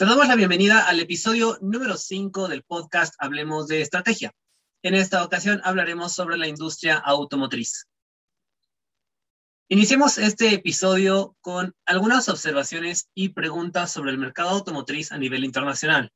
Te damos la bienvenida al episodio número 5 del podcast Hablemos de Estrategia. En esta ocasión hablaremos sobre la industria automotriz. Iniciemos este episodio con algunas observaciones y preguntas sobre el mercado automotriz a nivel internacional.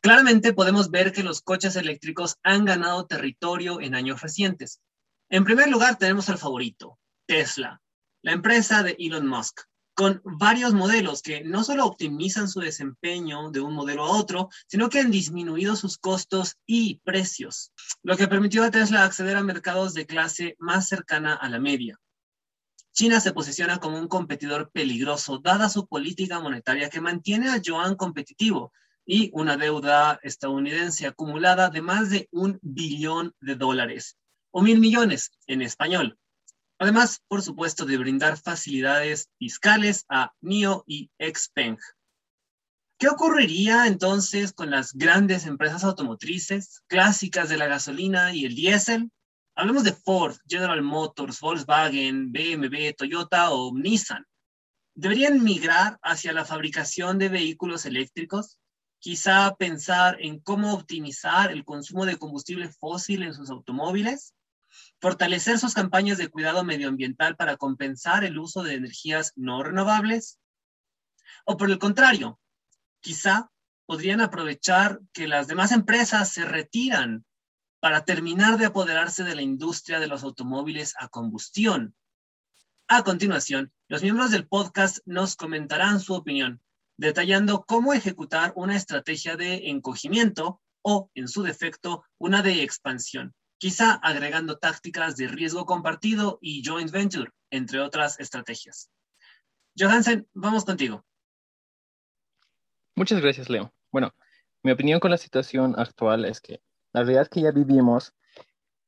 Claramente podemos ver que los coches eléctricos han ganado territorio en años recientes. En primer lugar tenemos al favorito, Tesla, la empresa de Elon Musk, con varios modelos que no solo optimizan su desempeño de un modelo a otro, sino que han disminuido sus costos y precios, lo que permitió a Tesla acceder a mercados de clase más cercana a la media. China se posiciona como un competidor peligroso, dada su política monetaria que mantiene a Yuan competitivo y una deuda estadounidense acumulada de más de un billón de dólares, o mil millones en español. Además, por supuesto, de brindar facilidades fiscales a NIO y Xpeng. ¿Qué ocurriría entonces con las grandes empresas automotrices clásicas de la gasolina y el diésel? Hablemos de Ford, General Motors, Volkswagen, BMW, Toyota o Nissan. ¿Deberían migrar hacia la fabricación de vehículos eléctricos? Quizá pensar en cómo optimizar el consumo de combustible fósil en sus automóviles fortalecer sus campañas de cuidado medioambiental para compensar el uso de energías no renovables? O por el contrario, quizá podrían aprovechar que las demás empresas se retiran para terminar de apoderarse de la industria de los automóviles a combustión. A continuación, los miembros del podcast nos comentarán su opinión, detallando cómo ejecutar una estrategia de encogimiento o, en su defecto, una de expansión quizá agregando tácticas de riesgo compartido y joint venture, entre otras estrategias. Johansen, vamos contigo. Muchas gracias, Leo. Bueno, mi opinión con la situación actual es que la realidad que ya vivimos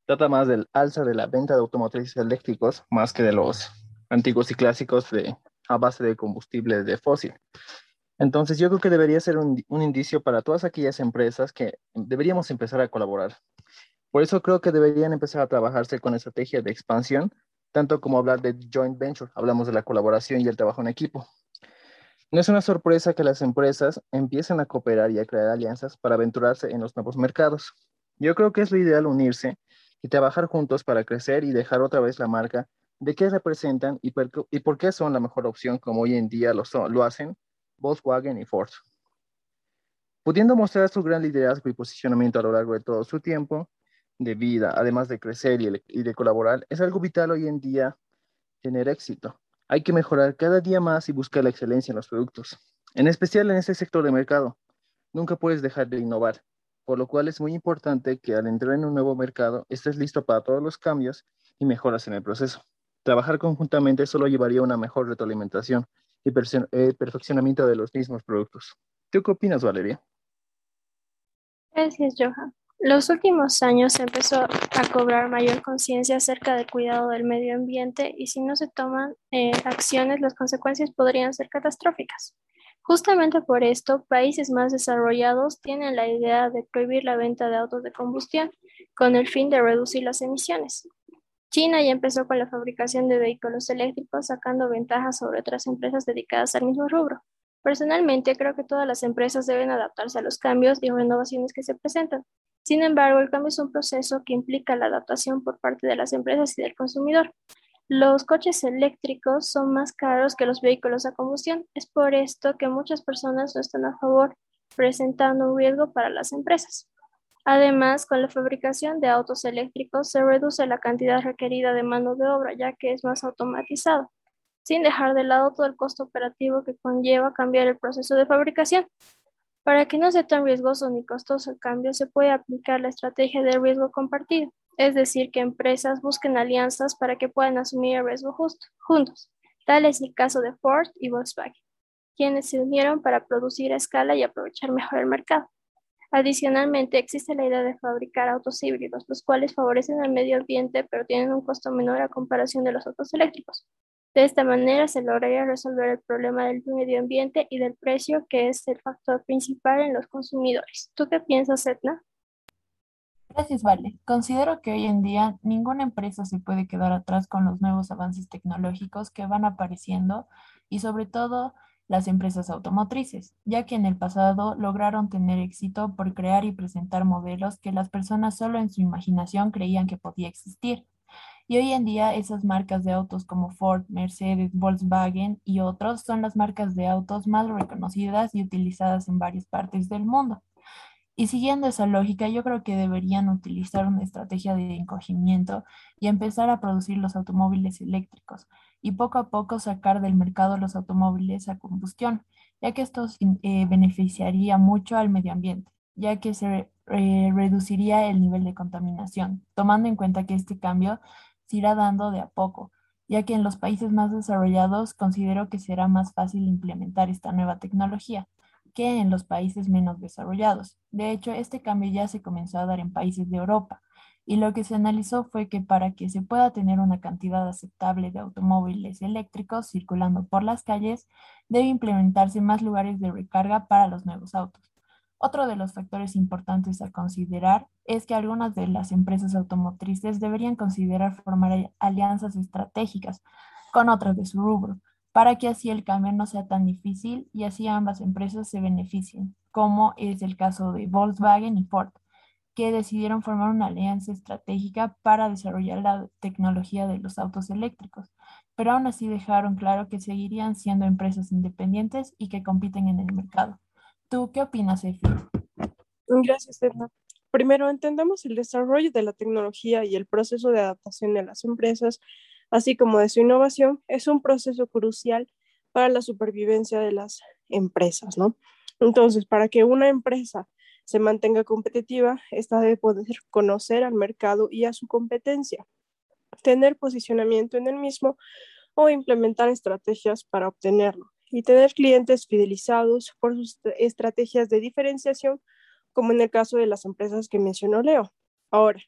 trata más del alza de la venta de automotrices eléctricos más que de los antiguos y clásicos de, a base de combustible de fósil. Entonces yo creo que debería ser un, un indicio para todas aquellas empresas que deberíamos empezar a colaborar por eso creo que deberían empezar a trabajarse con estrategia de expansión, tanto como hablar de joint venture, hablamos de la colaboración y el trabajo en equipo. No es una sorpresa que las empresas empiecen a cooperar y a crear alianzas para aventurarse en los nuevos mercados. Yo creo que es lo ideal unirse y trabajar juntos para crecer y dejar otra vez la marca de qué representan y, por qué son la mejor opción como hoy en día lo, lo hacen Volkswagen y Ford. Pudiendo mostrar su gran liderazgo y posicionamiento a lo largo de todo su tiempo, de vida, además de crecer y, de colaborar, es algo vital hoy en día tener éxito. Hay que mejorar cada día más y buscar la excelencia en los productos, en especial en este sector de mercado. Nunca puedes dejar de innovar, por lo cual es muy importante que al entrar en un nuevo mercado estés listo para todos los cambios y mejoras en el proceso. Trabajar conjuntamente solo llevaría a una mejor retroalimentación y eh, perfeccionamiento de los mismos productos. ¿Tú qué opinas, Valeria? Gracias, Johan. Los últimos años se empezó a cobrar mayor conciencia acerca del cuidado del medio ambiente y si no se toman eh, acciones las consecuencias podrían ser catastróficas. Justamente por esto, países más desarrollados tienen la idea de prohibir la venta de autos de combustión con el fin de reducir las emisiones. China ya empezó con la fabricación de vehículos eléctricos sacando ventajas sobre otras empresas dedicadas al mismo rubro. Personalmente creo que todas las empresas deben adaptarse a los cambios y renovaciones que se presentan. Sin embargo, el cambio es un proceso que implica la adaptación por parte de las empresas y del consumidor. Los coches eléctricos son más caros que los vehículos a combustión. Es por esto que muchas personas no están a favor, presentando un riesgo para las empresas. Además, con la fabricación de autos eléctricos se reduce la cantidad requerida de mano de obra, ya que es más automatizado, sin dejar de lado todo el costo operativo que conlleva cambiar el proceso de fabricación. Para que no sea tan riesgoso ni costoso el cambio, se puede aplicar la estrategia de riesgo compartido. es decir, que empresas busquen alianzas para que puedan asumir el riesgo justo, juntos. Tal es el caso de Ford y Volkswagen, quienes se unieron para producir a escala y aprovechar mejor el mercado. Adicionalmente, existe la idea de fabricar autos híbridos, los cuales favorecen al medio ambiente pero tienen un costo menor a comparación de los autos eléctricos. De esta manera se lograría resolver el problema del medio ambiente y del precio, que es el factor principal en los consumidores. ¿Tú qué piensas, Etna? Gracias, Vale. Considero que hoy en día ninguna empresa se puede quedar atrás con los nuevos avances tecnológicos que van apareciendo y sobre todo las empresas automotrices, ya que en el pasado lograron tener éxito por crear y presentar modelos que las personas solo en su imaginación creían que podía existir. Y hoy en día esas marcas de autos como Ford, Mercedes, Volkswagen y otros son las marcas de autos más reconocidas y utilizadas en varias partes del mundo. Y siguiendo esa lógica, yo creo que deberían utilizar una estrategia de encogimiento y empezar a producir los automóviles eléctricos y poco a poco sacar del mercado los automóviles a combustión, ya que esto eh, beneficiaría mucho al medio ambiente, ya que se eh, reduciría el nivel de contaminación, tomando en cuenta que este cambio irá dando de a poco, ya que en los países más desarrollados considero que será más fácil implementar esta nueva tecnología que en los países menos desarrollados. De hecho, este cambio ya se comenzó a dar en países de Europa y lo que se analizó fue que para que se pueda tener una cantidad aceptable de automóviles eléctricos circulando por las calles, debe implementarse más lugares de recarga para los nuevos autos. Otro de los factores importantes a considerar es que algunas de las empresas automotrices deberían considerar formar alianzas estratégicas con otras de su rubro, para que así el cambio no sea tan difícil y así ambas empresas se beneficien, como es el caso de Volkswagen y Ford, que decidieron formar una alianza estratégica para desarrollar la tecnología de los autos eléctricos, pero aún así dejaron claro que seguirían siendo empresas independientes y que compiten en el mercado. ¿Tú qué opinas, Efi? Gracias, Edna. Primero, entendemos el desarrollo de la tecnología y el proceso de adaptación de las empresas, así como de su innovación, es un proceso crucial para la supervivencia de las empresas, ¿no? Entonces, para que una empresa se mantenga competitiva, esta debe poder conocer al mercado y a su competencia, tener posicionamiento en el mismo o implementar estrategias para obtenerlo y tener clientes fidelizados por sus estrategias de diferenciación, como en el caso de las empresas que mencionó Leo. Ahora,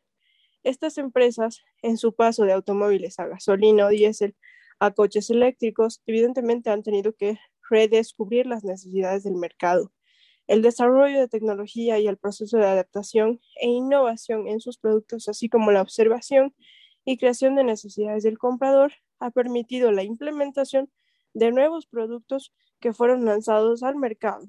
estas empresas, en su paso de automóviles a gasolina o diésel a coches eléctricos, evidentemente han tenido que redescubrir las necesidades del mercado. El desarrollo de tecnología y el proceso de adaptación e innovación en sus productos, así como la observación y creación de necesidades del comprador, ha permitido la implementación de nuevos productos que fueron lanzados al mercado.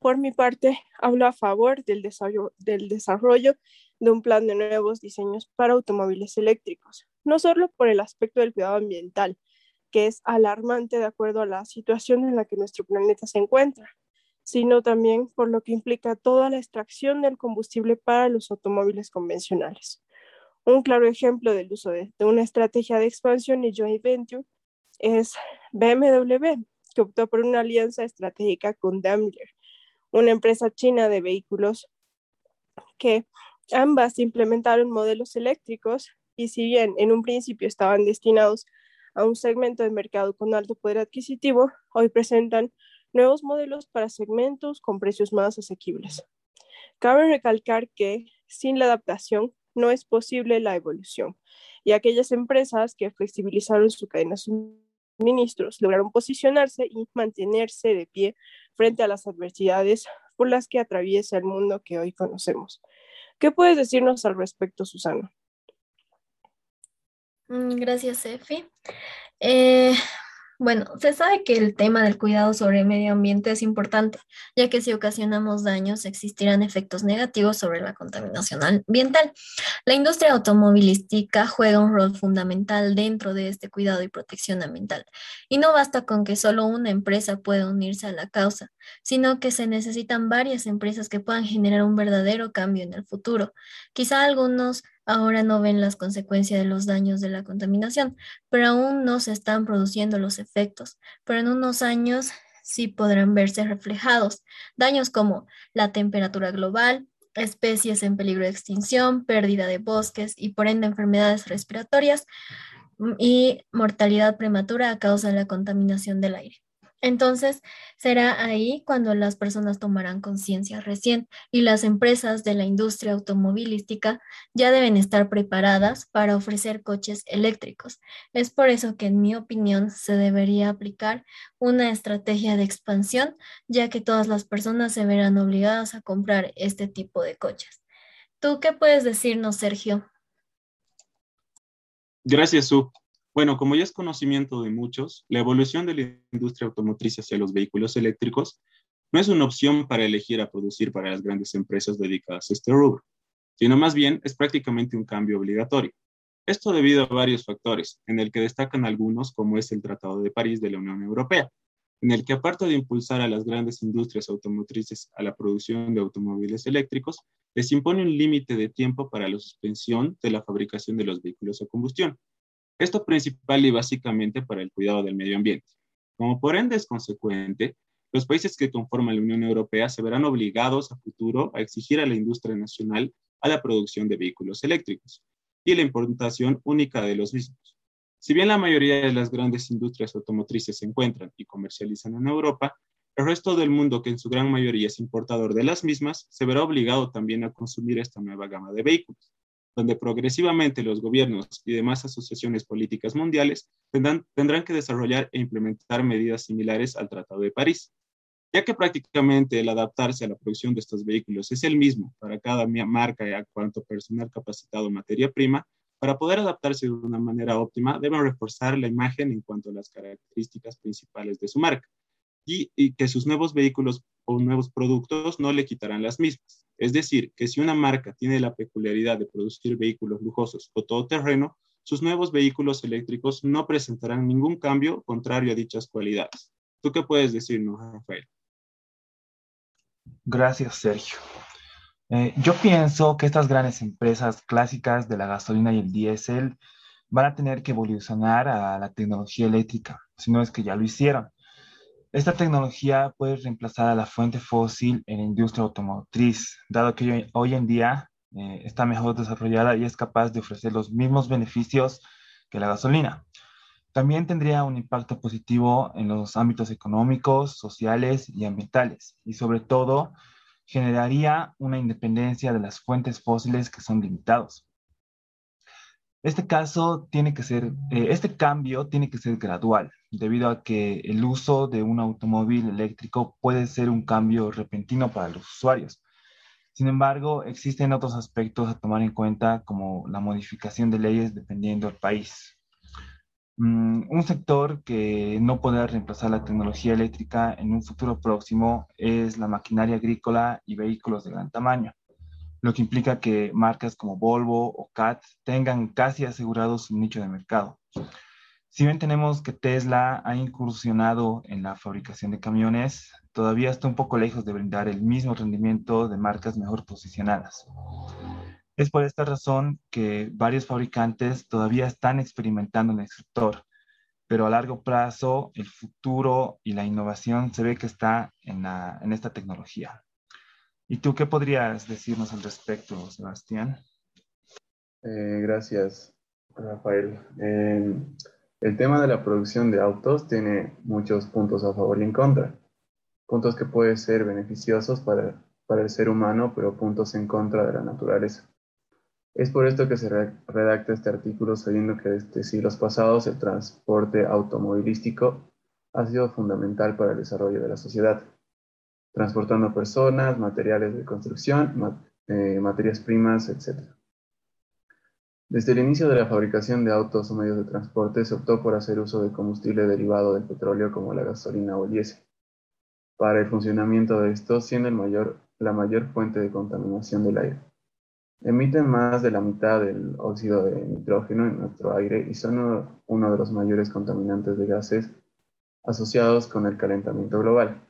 Por mi parte, hablo a favor del desarrollo, del desarrollo de un plan de nuevos diseños para automóviles eléctricos, no solo por el aspecto del cuidado ambiental, que es alarmante de acuerdo a la situación en la que nuestro planeta se encuentra, sino también por lo que implica toda la extracción del combustible para los automóviles convencionales. Un claro ejemplo del uso de, de una estrategia de expansión y joint venture es BMW, que optó por una alianza estratégica con Daimler, una empresa china de vehículos que ambas implementaron modelos eléctricos y si bien en un principio estaban destinados a un segmento de mercado con alto poder adquisitivo, hoy presentan nuevos modelos para segmentos con precios más asequibles. Cabe recalcar que sin la adaptación no es posible la evolución y aquellas empresas que flexibilizaron su cadena ministros lograron posicionarse y mantenerse de pie frente a las adversidades por las que atraviesa el mundo que hoy conocemos. ¿Qué puedes decirnos al respecto, Susana? Mm, gracias, Efi. Eh, bueno, se sabe que el tema del cuidado sobre el medio ambiente es importante, ya que si ocasionamos daños existirán efectos negativos sobre la contaminación ambiental. La industria automovilística juega un rol fundamental dentro de este cuidado y protección ambiental. Y no basta con que solo una empresa pueda unirse a la causa, sino que se necesitan varias empresas que puedan generar un verdadero cambio en el futuro. Quizá algunos ahora no ven las consecuencias de los daños de la contaminación, pero aún no se están produciendo los efectos, pero en unos años sí podrán verse reflejados. Daños como la temperatura global, especies en peligro de extinción, pérdida de bosques y por ende enfermedades respiratorias mm, y mortalidad prematura a causa de la contaminación del aire. Entonces, será ahí cuando las personas tomarán conciencia recién y las empresas de la industria automovilística ya deben estar preparadas para ofrecer coches eléctricos. Es por eso que, en mi opinión, se debería aplicar una estrategia de expansión, ya que todas las personas se verán obligadas a comprar este tipo de coches. ¿Tú qué puedes decirnos, Sergio? Gracias, Su. Bueno, como ya es conocimiento de muchos, la evolución de la industria automotriz hacia los vehículos eléctricos no es una opción para elegir a producir para las grandes empresas dedicadas a este rubro, sino más bien es prácticamente un cambio obligatorio. Esto debido a varios factores, en el que destacan algunos como es el Tratado de París de la Unión Europea, en el que aparte de impulsar a las grandes industrias automotrices a la producción de automóviles eléctricos, les impone un límite de tiempo para la suspensión de la fabricación de los vehículos a combustión, esto principal y básicamente para el cuidado del medio ambiente. Como por ende es consecuente, los países que conforman la Unión Europea se verán obligados a futuro a exigir a la industria nacional a la producción de vehículos eléctricos y la importación única de los mismos. Si bien la mayoría de las grandes industrias automotrices se encuentran y comercializan en Europa, el resto del mundo, que en su gran mayoría es importador de las mismas, se verá obligado también a consumir esta nueva gama de vehículos donde progresivamente los gobiernos y demás asociaciones políticas mundiales tendrán, que desarrollar e implementar medidas similares al Tratado de París, ya que prácticamente el adaptarse a la producción de estos vehículos es el mismo para cada marca y a cuanto personal capacitado materia prima, para poder adaptarse de una manera óptima, deben reforzar la imagen en cuanto a las características principales de su marca y que sus nuevos vehículos o nuevos productos no le quitarán las mismas. Es decir, que si una marca tiene la peculiaridad de producir vehículos lujosos o todoterreno, sus nuevos vehículos eléctricos no presentarán ningún cambio contrario a dichas cualidades. ¿Tú qué puedes decirnos, Rafael? Gracias, Sergio. Eh, yo pienso que estas grandes empresas clásicas de la gasolina y el diésel van a tener que evolucionar a la tecnología eléctrica, si no es que ya lo hicieron. Esta tecnología puede reemplazar a la fuente fósil en la industria automotriz, dado que hoy en día eh, está mejor desarrollada y es capaz de ofrecer los mismos beneficios que la gasolina. También tendría un impacto positivo en los ámbitos económicos, sociales y ambientales, y sobre todo generaría una independencia de las fuentes fósiles que son limitados. Este caso tiene que ser, eh, este cambio tiene que ser gradual, debido a que el uso de un automóvil eléctrico puede ser un cambio repentino para los usuarios. Sin embargo, existen otros aspectos a tomar en cuenta, como la modificación de leyes dependiendo del país. Mm, un sector que no podrá reemplazar la tecnología eléctrica en un futuro próximo es la maquinaria agrícola y vehículos de gran tamaño, lo que implica que marcas como Volvo o CAT tengan casi asegurado su nicho de mercado. Si bien tenemos que Tesla ha incursionado en la fabricación de camiones, todavía está un poco lejos de brindar el mismo rendimiento de marcas mejor posicionadas. Es por esta razón que varios fabricantes todavía están experimentando en el sector, pero a largo plazo el futuro y la innovación se ve que está en, esta tecnología. ¿Y tú qué podrías decirnos al respecto, Sebastián? Eh, gracias, Rafael. Eh, el tema de la producción de autos tiene muchos puntos a favor y en contra. Puntos que pueden ser beneficiosos para, para el ser humano, pero puntos en contra de la naturaleza. Es por esto que se redacta este artículo sabiendo que desde siglos pasados el transporte automovilístico ha sido fundamental para el desarrollo de la sociedad, transportando personas, materiales de construcción, eh, materias primas, etc. Desde el inicio de la fabricación de autos o medios de transporte se optó por hacer uso de combustible derivado del petróleo como la gasolina o el diésel, para el funcionamiento de estos siendo la mayor fuente de contaminación del aire. Emiten más de la mitad del óxido de nitrógeno en nuestro aire y son uno de los mayores contaminantes de gases asociados con el calentamiento global.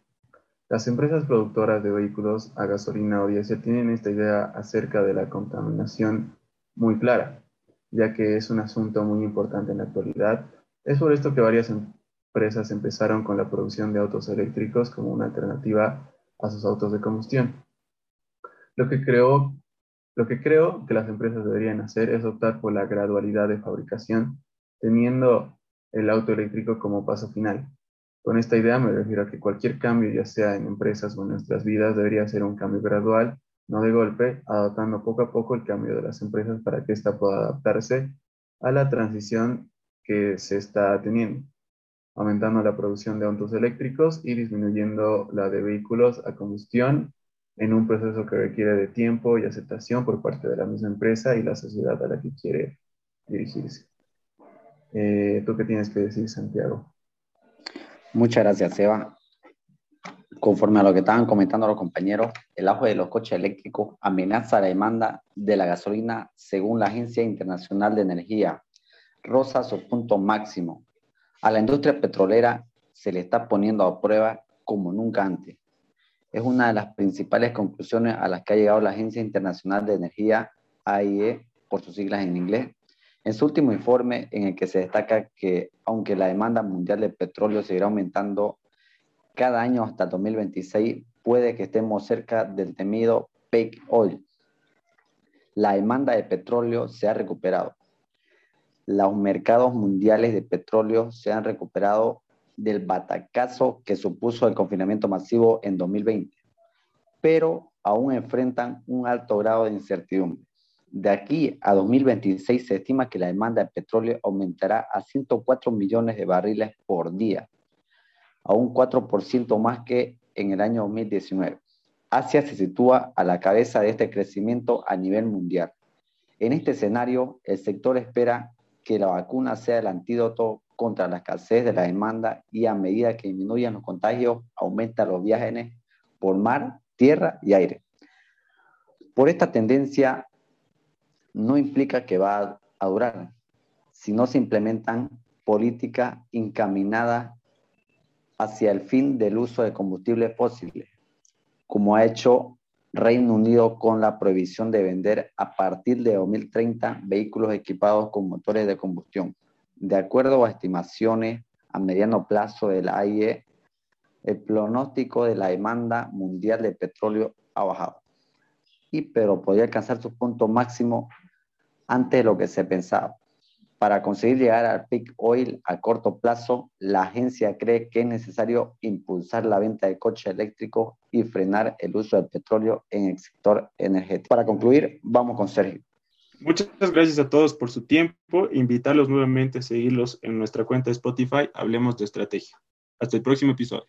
Las empresas productoras de vehículos a gasolina o diésel tienen esta idea acerca de la contaminación muy clara ya que es un asunto muy importante en la actualidad. Es por esto que varias empresas empezaron con la producción de autos eléctricos como una alternativa a sus autos de combustión. Lo que creo, lo que creo que las empresas deberían hacer es optar por la gradualidad de fabricación, teniendo el auto eléctrico como paso final. Con esta idea me refiero a que cualquier cambio, ya sea en empresas o en nuestras vidas, debería ser un cambio gradual, no de golpe, adoptando poco a poco el cambio de las empresas para que ésta pueda adaptarse a la transición que se está teniendo, aumentando la producción de autos eléctricos y disminuyendo la de vehículos a combustión en un proceso que requiere de tiempo y aceptación por parte de la misma empresa y la sociedad a la que quiere dirigirse. Eh, ¿Tú qué tienes que decir, Santiago? Muchas gracias, Eva. Conforme a lo que estaban comentando los compañeros, el auge de los coches eléctricos amenaza la demanda de la gasolina según la Agencia Internacional de Energía. Rosa su punto máximo. A la industria petrolera se le está poniendo a prueba como nunca antes. Es una de las principales conclusiones a las que ha llegado la Agencia Internacional de Energía, AIE, por sus siglas en inglés, en su último informe en el que se destaca que aunque la demanda mundial de petróleo seguirá aumentando cada año hasta 2026, puede que estemos cerca del temido peak oil. La demanda de petróleo se ha recuperado. Los mercados mundiales de petróleo se han recuperado del batacazo que supuso el confinamiento masivo en 2020, pero aún enfrentan un alto grado de incertidumbre. De aquí a 2026 se estima que la demanda de petróleo aumentará a 104 millones de barriles por día, a un 4% más que en el año 2019. Asia se sitúa a la cabeza de este crecimiento a nivel mundial. En este escenario, el sector espera que la vacuna sea el antídoto contra la escasez de la demanda y a medida que disminuyan los contagios, aumentan los viajes por mar, tierra y aire. Por esta tendencia, no implica que va a durar, sino se implementan políticas encaminadas hacia el fin del uso de combustibles fósiles, como ha hecho Reino Unido con la prohibición de vender a partir de 2030 vehículos equipados con motores de combustión. De acuerdo a estimaciones a mediano plazo de la AIE, el pronóstico de la demanda mundial de petróleo ha bajado, y pero podría alcanzar su punto máximo antes de lo que se pensaba. Para conseguir llegar al peak oil a corto plazo, la agencia cree que es necesario impulsar la venta de coches eléctricos y frenar el uso del petróleo en el sector energético. Para concluir, vamos con Sergio. Muchas gracias a todos por su tiempo. Invitarlos nuevamente a seguirlos en nuestra cuenta de Spotify. Hablemos de estrategia. Hasta el próximo episodio.